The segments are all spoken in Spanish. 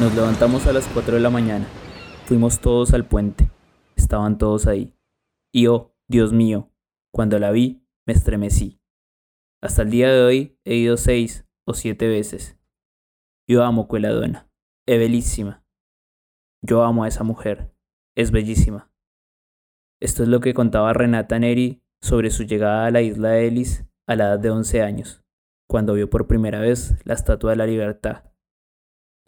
Nos levantamos a las 4 de la mañana. Fuimos todos al puente. Estaban todos ahí. Y oh, Dios mío, cuando la vi, me estremecí. Hasta el día de hoy he ido seis o siete veces. Yo amo Cueladona. Es bellísima. Yo amo a esa mujer. Es bellísima. Esto es lo que contaba Renata Neri sobre su llegada a la isla de Ellis a la edad de 11 años, cuando vio por primera vez la Estatua de la Libertad.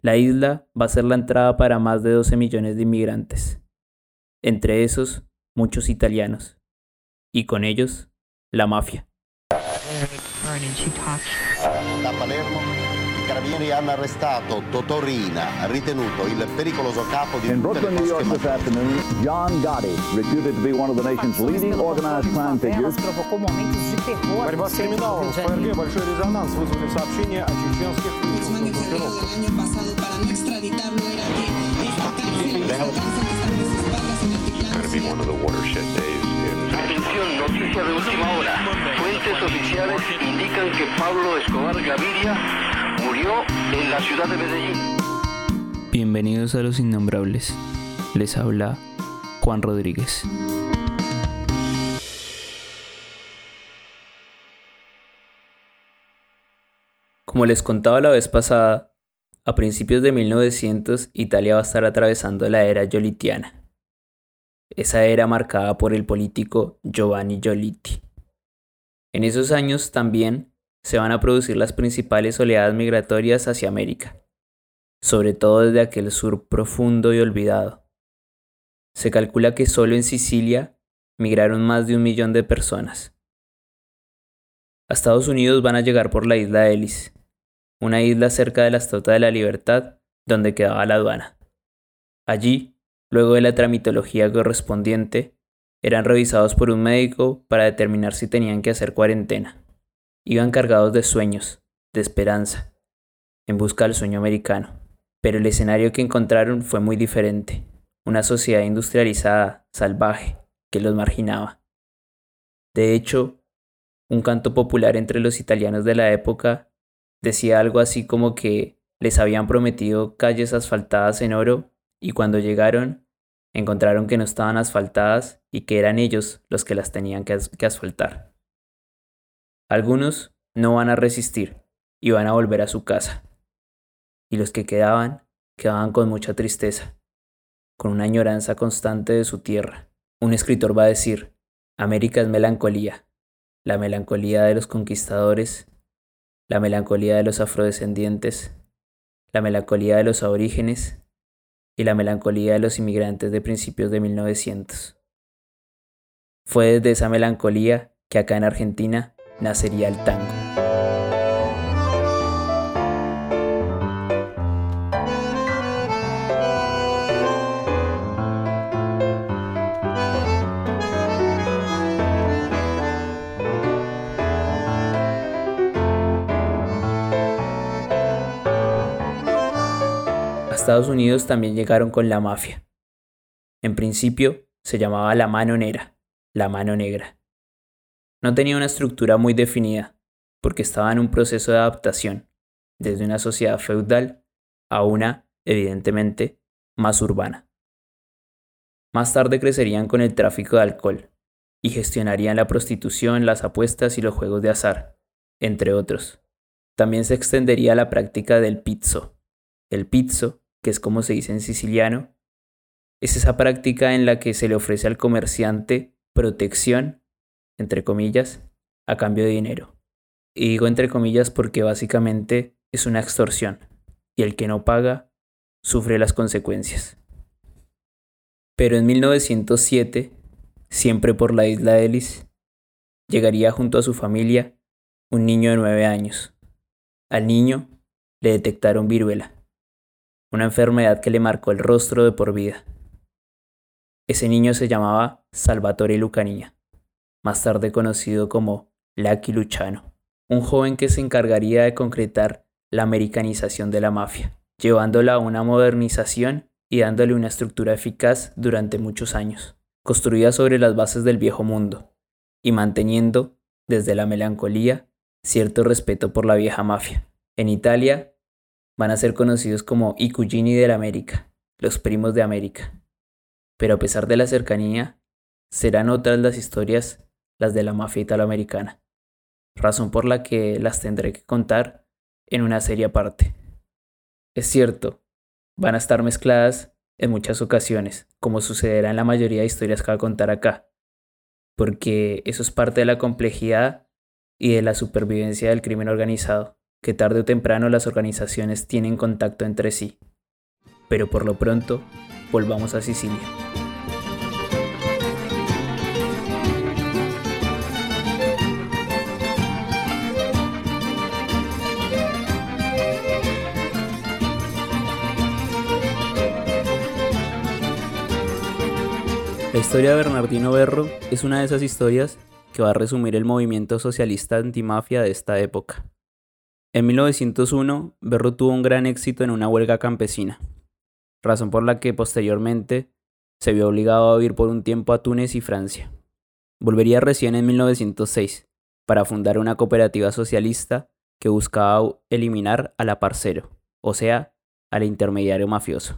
La isla va a ser la entrada para más de 12 millones de inmigrantes, entre esos muchos italianos, y con ellos la mafia. Palermo, i carabinieri hanno arrestato Totorina, ritenuto il pericoloso capo di In tutte le Brooklyn, New York cosche this afternoon, John Gotti, reputed to be one of the nation's leading organized crime figures, provocou momentos de terror. Борьба с криминалом. В ФРГ большой резонанс вызвали сообщения о чеченских Guzmán группировках. declaró el año pasado para no extraditarlo era que esta cárcel, esta cárcel que está a sus espaldas en altiplano. Atención, noticia de última hora. Fuentes oficiales indican que Pablo Escobar Gaviria murió en la ciudad de Medellín. Bienvenidos a Los Innombrables. Les habla Juan Rodríguez. Como les contaba la vez pasada, a principios de 1900 Italia va a estar atravesando la era yolitiana. Esa era marcada por el político Giovanni Giolitti. En esos años también se van a producir las principales oleadas migratorias hacia América, sobre todo desde aquel sur profundo y olvidado. Se calcula que solo en Sicilia migraron más de un millón de personas. A Estados Unidos van a llegar por la isla Ellis, una isla cerca de la Estatua de la Libertad donde quedaba la aduana. Allí, luego de la tramitología correspondiente, eran revisados por un médico para determinar si tenían que hacer cuarentena. Iban cargados de sueños, de esperanza, en busca del sueño americano. Pero el escenario que encontraron fue muy diferente. Una sociedad industrializada, salvaje, que los marginaba. De hecho, un canto popular entre los italianos de la época decía algo así como que les habían prometido calles asfaltadas en oro y cuando llegaron encontraron que no estaban asfaltadas y que eran ellos los que las tenían que, que asfaltar. Algunos no van a resistir y van a volver a su casa. Y los que quedaban, quedaban con mucha tristeza, con una añoranza constante de su tierra. Un escritor va a decir, América es melancolía, la melancolía de los conquistadores, la melancolía de los afrodescendientes, la melancolía de los aborígenes y la melancolía de los inmigrantes de principios de 1900. Fue desde esa melancolía que acá en Argentina nacería el tango. A Estados Unidos también llegaron con la mafia. En principio se llamaba la mano negra, la mano negra. No tenía una estructura muy definida, porque estaba en un proceso de adaptación, desde una sociedad feudal a una, evidentemente, más urbana. Más tarde crecerían con el tráfico de alcohol y gestionarían la prostitución, las apuestas y los juegos de azar, entre otros. También se extendería la práctica del pizzo. El pizzo, que es como se dice en siciliano, es esa práctica en la que se le ofrece al comerciante protección, entre comillas, a cambio de dinero. Y digo entre comillas porque básicamente es una extorsión, y el que no paga sufre las consecuencias. Pero en 1907, siempre por la isla de Ellis, llegaría junto a su familia un niño de nueve años. Al niño le detectaron viruela, una enfermedad que le marcó el rostro de por vida. Ese niño se llamaba Salvatore Lucanilla, más tarde conocido como Lucky Luciano, un joven que se encargaría de concretar la americanización de la mafia, llevándola a una modernización y dándole una estructura eficaz durante muchos años, construida sobre las bases del viejo mundo y manteniendo, desde la melancolía, cierto respeto por la vieja mafia. En Italia van a ser conocidos como i cugini dell'America, los primos de América. Pero a pesar de la cercanía, serán otras las historias las de la mafia italoamericana, razón por la que las tendré que contar en una serie aparte. Es cierto, van a estar mezcladas en muchas ocasiones, como sucederá en la mayoría de historias que voy a contar acá, porque eso es parte de la complejidad y de la supervivencia del crimen organizado, que tarde o temprano las organizaciones tienen contacto entre sí. Pero por lo pronto, volvamos a Sicilia. La historia de Bernardino Berro es una de esas historias que va a resumir el movimiento socialista antimafia de esta época. En 1901, Berro tuvo un gran éxito en una huelga campesina, razón por la que posteriormente se vio obligado a huir por un tiempo a Túnez y Francia. Volvería recién en 1906 para fundar una cooperativa socialista que buscaba eliminar al aparcero, o sea, al intermediario mafioso.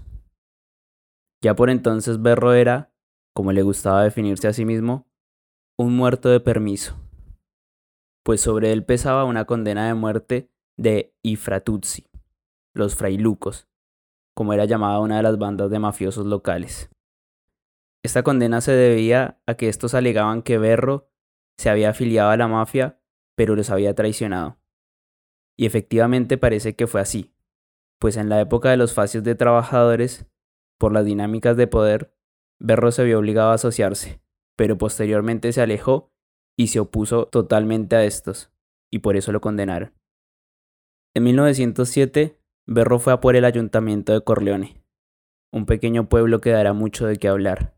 Ya por entonces Berro era como le gustaba definirse a sí mismo, un muerto de permiso, pues sobre él pesaba una condena de muerte de Ifratuzzi, los frailucos, como era llamada una de las bandas de mafiosos locales. Esta condena se debía a que estos alegaban que Berro se había afiliado a la mafia, pero los había traicionado. Y efectivamente parece que fue así, pues en la época de los facios de trabajadores, por las dinámicas de poder, Berro se vio obligado a asociarse, pero posteriormente se alejó y se opuso totalmente a estos, y por eso lo condenaron. En 1907, Berro fue a por el ayuntamiento de Corleone, un pequeño pueblo que dará mucho de qué hablar.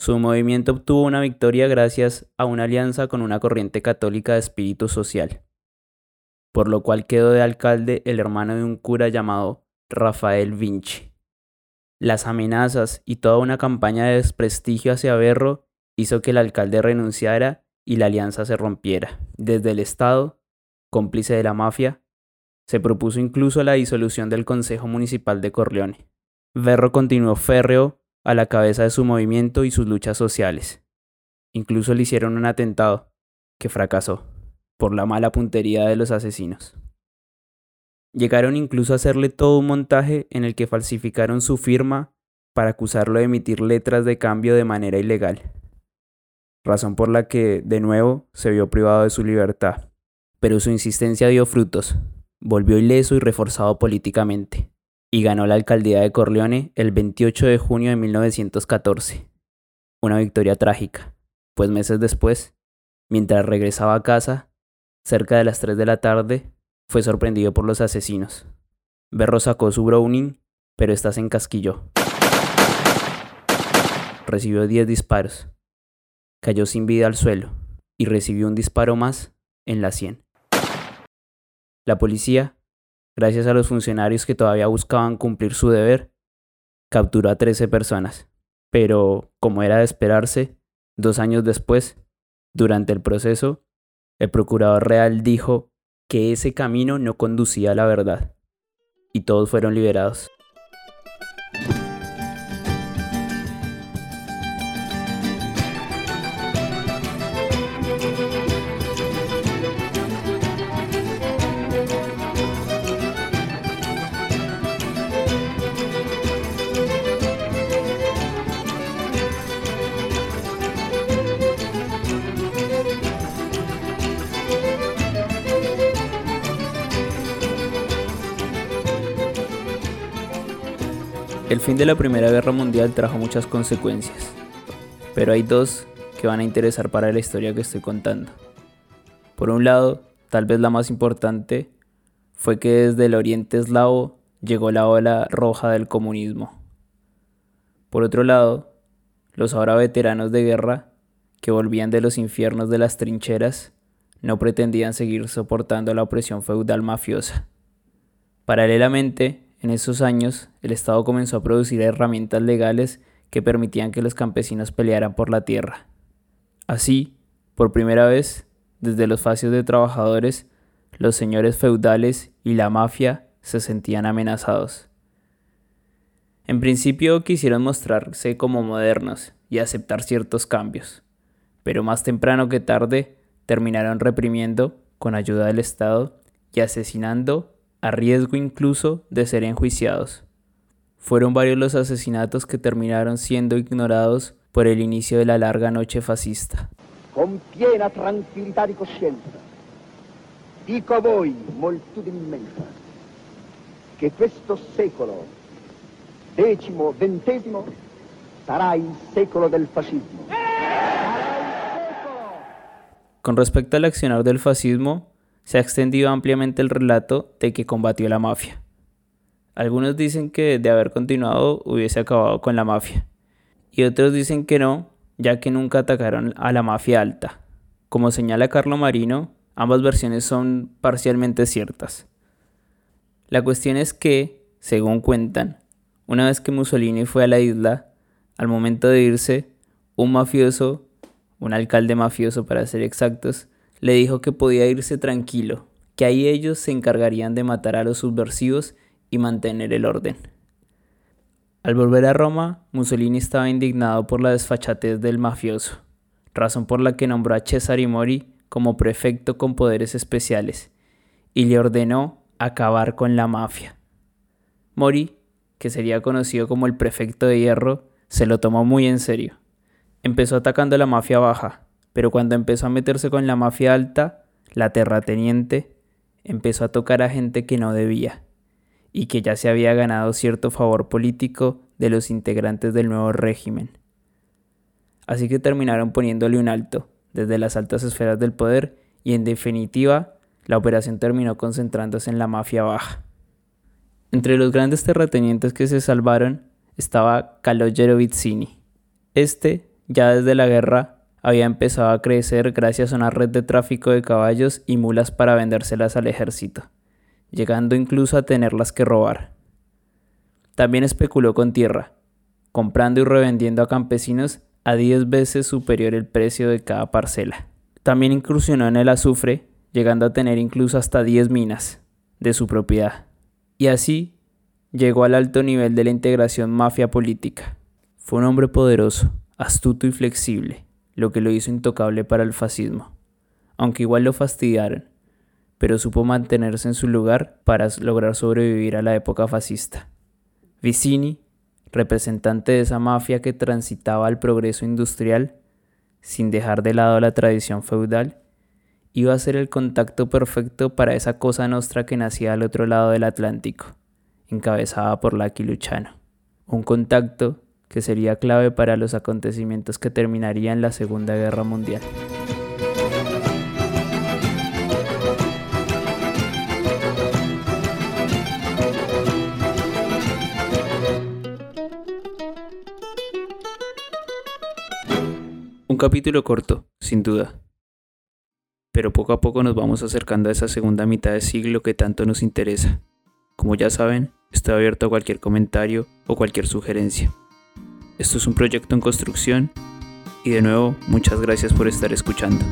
Su movimiento obtuvo una victoria gracias a una alianza con una corriente católica de espíritu social, por lo cual quedó de alcalde el hermano de un cura llamado Rafael Vinci. Las amenazas y toda una campaña de desprestigio hacia Berro hizo que el alcalde renunciara y la alianza se rompiera. Desde el Estado, cómplice de la mafia, se propuso incluso la disolución del Consejo Municipal de Corleone. Berro continuó férreo a la cabeza de su movimiento y sus luchas sociales. Incluso le hicieron un atentado, que fracasó, por la mala puntería de los asesinos. Llegaron incluso a hacerle todo un montaje en el que falsificaron su firma para acusarlo de emitir letras de cambio de manera ilegal, razón por la que, de nuevo, se vio privado de su libertad. Pero su insistencia dio frutos, volvió ileso y reforzado políticamente, y ganó la alcaldía de Corleone el 28 de junio de 1914. Una victoria trágica, pues meses después, mientras regresaba a casa, cerca de las 3 de la tarde, fue sorprendido por los asesinos. Berro sacó su Browning, pero ésta se encasquilló. Recibió 10 disparos. Cayó sin vida al suelo y recibió un disparo más en la sien. La policía, gracias a los funcionarios que todavía buscaban cumplir su deber, capturó a 13 personas. Pero, como era de esperarse, dos años después, durante el proceso, el procurador real dijo que ese camino no conducía a la verdad, y todos fueron liberados. El fin de la Primera Guerra Mundial trajo muchas consecuencias, pero hay dos que van a interesar para la historia que estoy contando. Por un lado, tal vez la más importante, fue que desde el oriente eslavo llegó la ola roja del comunismo. Por otro lado, los ahora veteranos de guerra, que volvían de los infiernos de las trincheras, no pretendían seguir soportando la opresión feudal mafiosa. Paralelamente, en esos años, el Estado comenzó a producir herramientas legales que permitían que los campesinos pelearan por la tierra. Así, por primera vez, desde los facios de trabajadores, los señores feudales y la mafia se sentían amenazados. En principio quisieron mostrarse como modernos y aceptar ciertos cambios, pero más temprano que tarde terminaron reprimiendo, con ayuda del Estado, y asesinando a riesgo incluso de ser enjuiciados. Fueron varios los asesinatos que terminaron siendo ignorados por el inicio de la larga noche fascista. con piena tranquillità di coscienza, dico a voi, moltitudine immensa, che questo secolo, decimo, ventesimo, sarà il secolo del fascismo. Con respecto al accionar del fascismo, se ha extendido ampliamente el relato de que combatió la mafia. Algunos dicen que de haber continuado hubiese acabado con la mafia, y otros dicen que no, ya que nunca atacaron a la mafia alta. Como señala Carlo Marino, ambas versiones son parcialmente ciertas. La cuestión es que, según cuentan, una vez que Mussolini fue a la isla, al momento de irse, un mafioso, un alcalde mafioso para ser exactos, le dijo que podía irse tranquilo, que ahí ellos se encargarían de matar a los subversivos y mantener el orden. Al volver a Roma, Mussolini estaba indignado por la desfachatez del mafioso, razón por la que nombró a Cesare Mori como prefecto con poderes especiales y le ordenó acabar con la mafia. Mori, que sería conocido como el prefecto de hierro, se lo tomó muy en serio. Empezó atacando a la mafia baja, pero cuando empezó a meterse con la mafia alta, la terrateniente, empezó a tocar a gente que no debía y que ya se había ganado cierto favor político de los integrantes del nuevo régimen. Así que terminaron poniéndole un alto desde las altas esferas del poder y en definitiva la operación terminó concentrándose en la mafia baja. Entre los grandes terratenientes que se salvaron estaba Calogero Vizzini. Este, ya desde la guerra, había empezado a crecer gracias a una red de tráfico de caballos y mulas para vendérselas al ejército llegando incluso a tenerlas que robar. También especuló con tierra, comprando y revendiendo a campesinos a 10 veces superior el precio de cada parcela. También incursionó en el azufre, llegando a tener incluso hasta 10 minas de su propiedad. Y así llegó al alto nivel de la integración mafia política. Fue un hombre poderoso, astuto y flexible, lo que lo hizo intocable para el fascismo. Aunque igual lo fastidiaron, pero supo mantenerse en su lugar para lograr sobrevivir a la época fascista. Vicini, representante de esa mafia que transitaba al progreso industrial, sin dejar de lado la tradición feudal, iba a ser el contacto perfecto para esa cosa nostra que nacía al otro lado del Atlántico, encabezada por Lucky Luciano. Un contacto que sería clave para los acontecimientos que terminarían la Segunda Guerra Mundial. Un capítulo corto, sin duda. Pero poco a poco nos vamos acercando a esa segunda mitad de siglo que tanto nos interesa. Como ya saben, estoy abierto a cualquier comentario o cualquier sugerencia. Esto es un proyecto en construcción y de nuevo muchas gracias por estar escuchando.